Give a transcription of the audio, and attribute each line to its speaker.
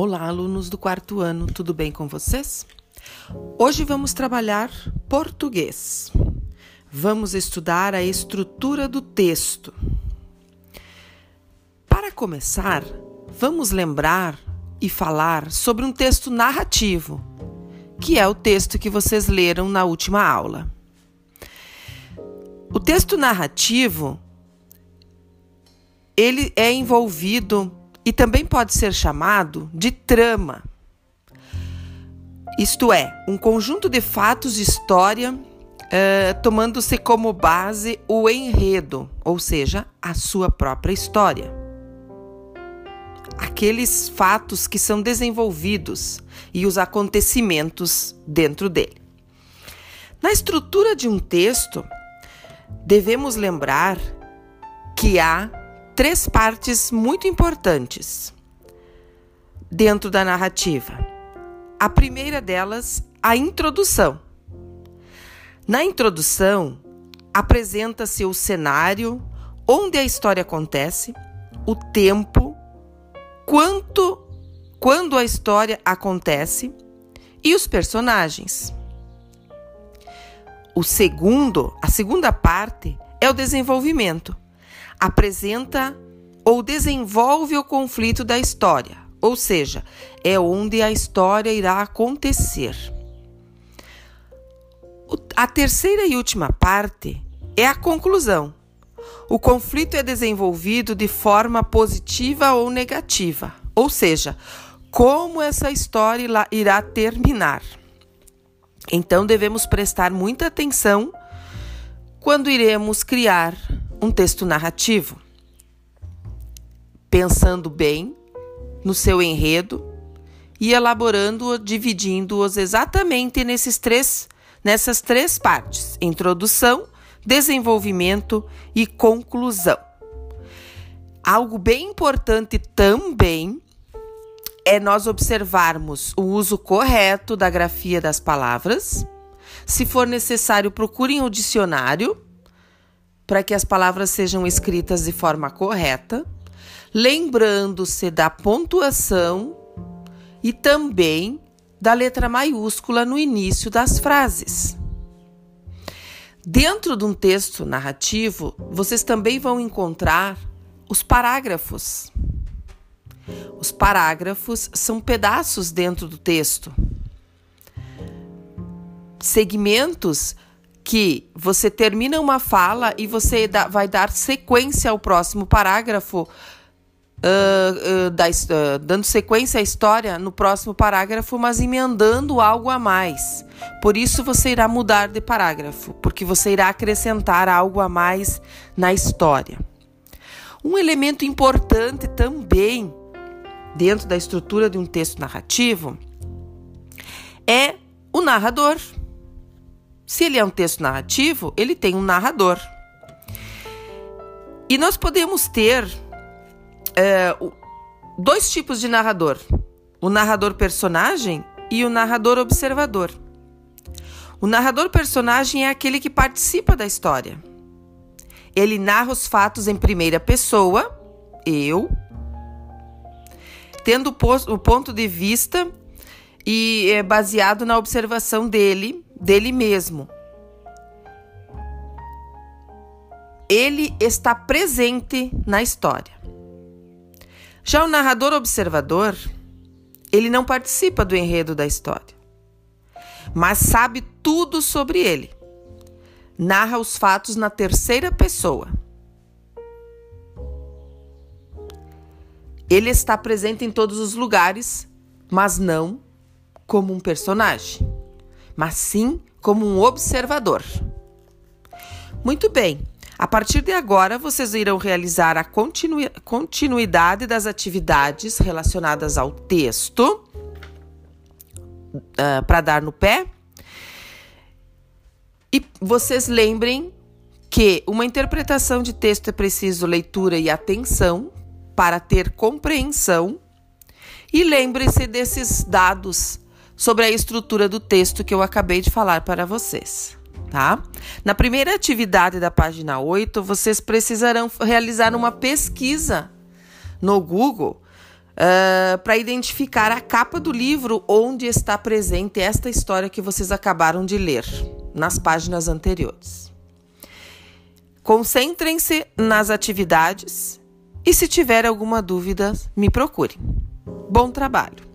Speaker 1: Olá, alunos do quarto ano, tudo bem com vocês? Hoje vamos trabalhar português. Vamos estudar a estrutura do texto. Para começar, vamos lembrar e falar sobre um texto narrativo, que é o texto que vocês leram na última aula. O texto narrativo ele é envolvido e também pode ser chamado de trama. Isto é, um conjunto de fatos de história uh, tomando-se como base o enredo, ou seja, a sua própria história. Aqueles fatos que são desenvolvidos e os acontecimentos dentro dele. Na estrutura de um texto, devemos lembrar que há três partes muito importantes dentro da narrativa. A primeira delas, a introdução. Na introdução, apresenta-se o cenário, onde a história acontece, o tempo, quanto, quando a história acontece e os personagens. O segundo, a segunda parte é o desenvolvimento apresenta ou desenvolve o conflito da história, ou seja, é onde a história irá acontecer. A terceira e última parte é a conclusão. O conflito é desenvolvido de forma positiva ou negativa, ou seja, como essa história irá terminar. Então devemos prestar muita atenção quando iremos criar um texto narrativo, pensando bem no seu enredo e elaborando-o, dividindo-os exatamente nesses três, nessas três partes: introdução, desenvolvimento e conclusão. Algo bem importante também é nós observarmos o uso correto da grafia das palavras. Se for necessário, procurem o dicionário para que as palavras sejam escritas de forma correta, lembrando-se da pontuação e também da letra maiúscula no início das frases. Dentro de um texto narrativo, vocês também vão encontrar os parágrafos. Os parágrafos são pedaços dentro do texto, segmentos que você termina uma fala e você dá, vai dar sequência ao próximo parágrafo, uh, uh, da, uh, dando sequência à história no próximo parágrafo, mas emendando algo a mais. Por isso você irá mudar de parágrafo, porque você irá acrescentar algo a mais na história. Um elemento importante também dentro da estrutura de um texto narrativo é o narrador. Se ele é um texto narrativo, ele tem um narrador. E nós podemos ter é, dois tipos de narrador: o narrador personagem e o narrador observador. O narrador personagem é aquele que participa da história. Ele narra os fatos em primeira pessoa, eu, tendo o ponto de vista e é baseado na observação dele dele mesmo. Ele está presente na história. Já o narrador observador, ele não participa do enredo da história, mas sabe tudo sobre ele. Narra os fatos na terceira pessoa. Ele está presente em todos os lugares, mas não como um personagem mas sim como um observador. Muito bem, a partir de agora vocês irão realizar a continu continuidade das atividades relacionadas ao texto uh, ah, para dar no pé. E vocês lembrem que uma interpretação de texto é preciso leitura e atenção para ter compreensão. E lembre-se desses dados sobre a estrutura do texto que eu acabei de falar para vocês. Tá? Na primeira atividade da página 8, vocês precisarão realizar uma pesquisa no Google uh, para identificar a capa do livro onde está presente esta história que vocês acabaram de ler nas páginas anteriores. Concentrem-se nas atividades e, se tiver alguma dúvida, me procure. Bom trabalho!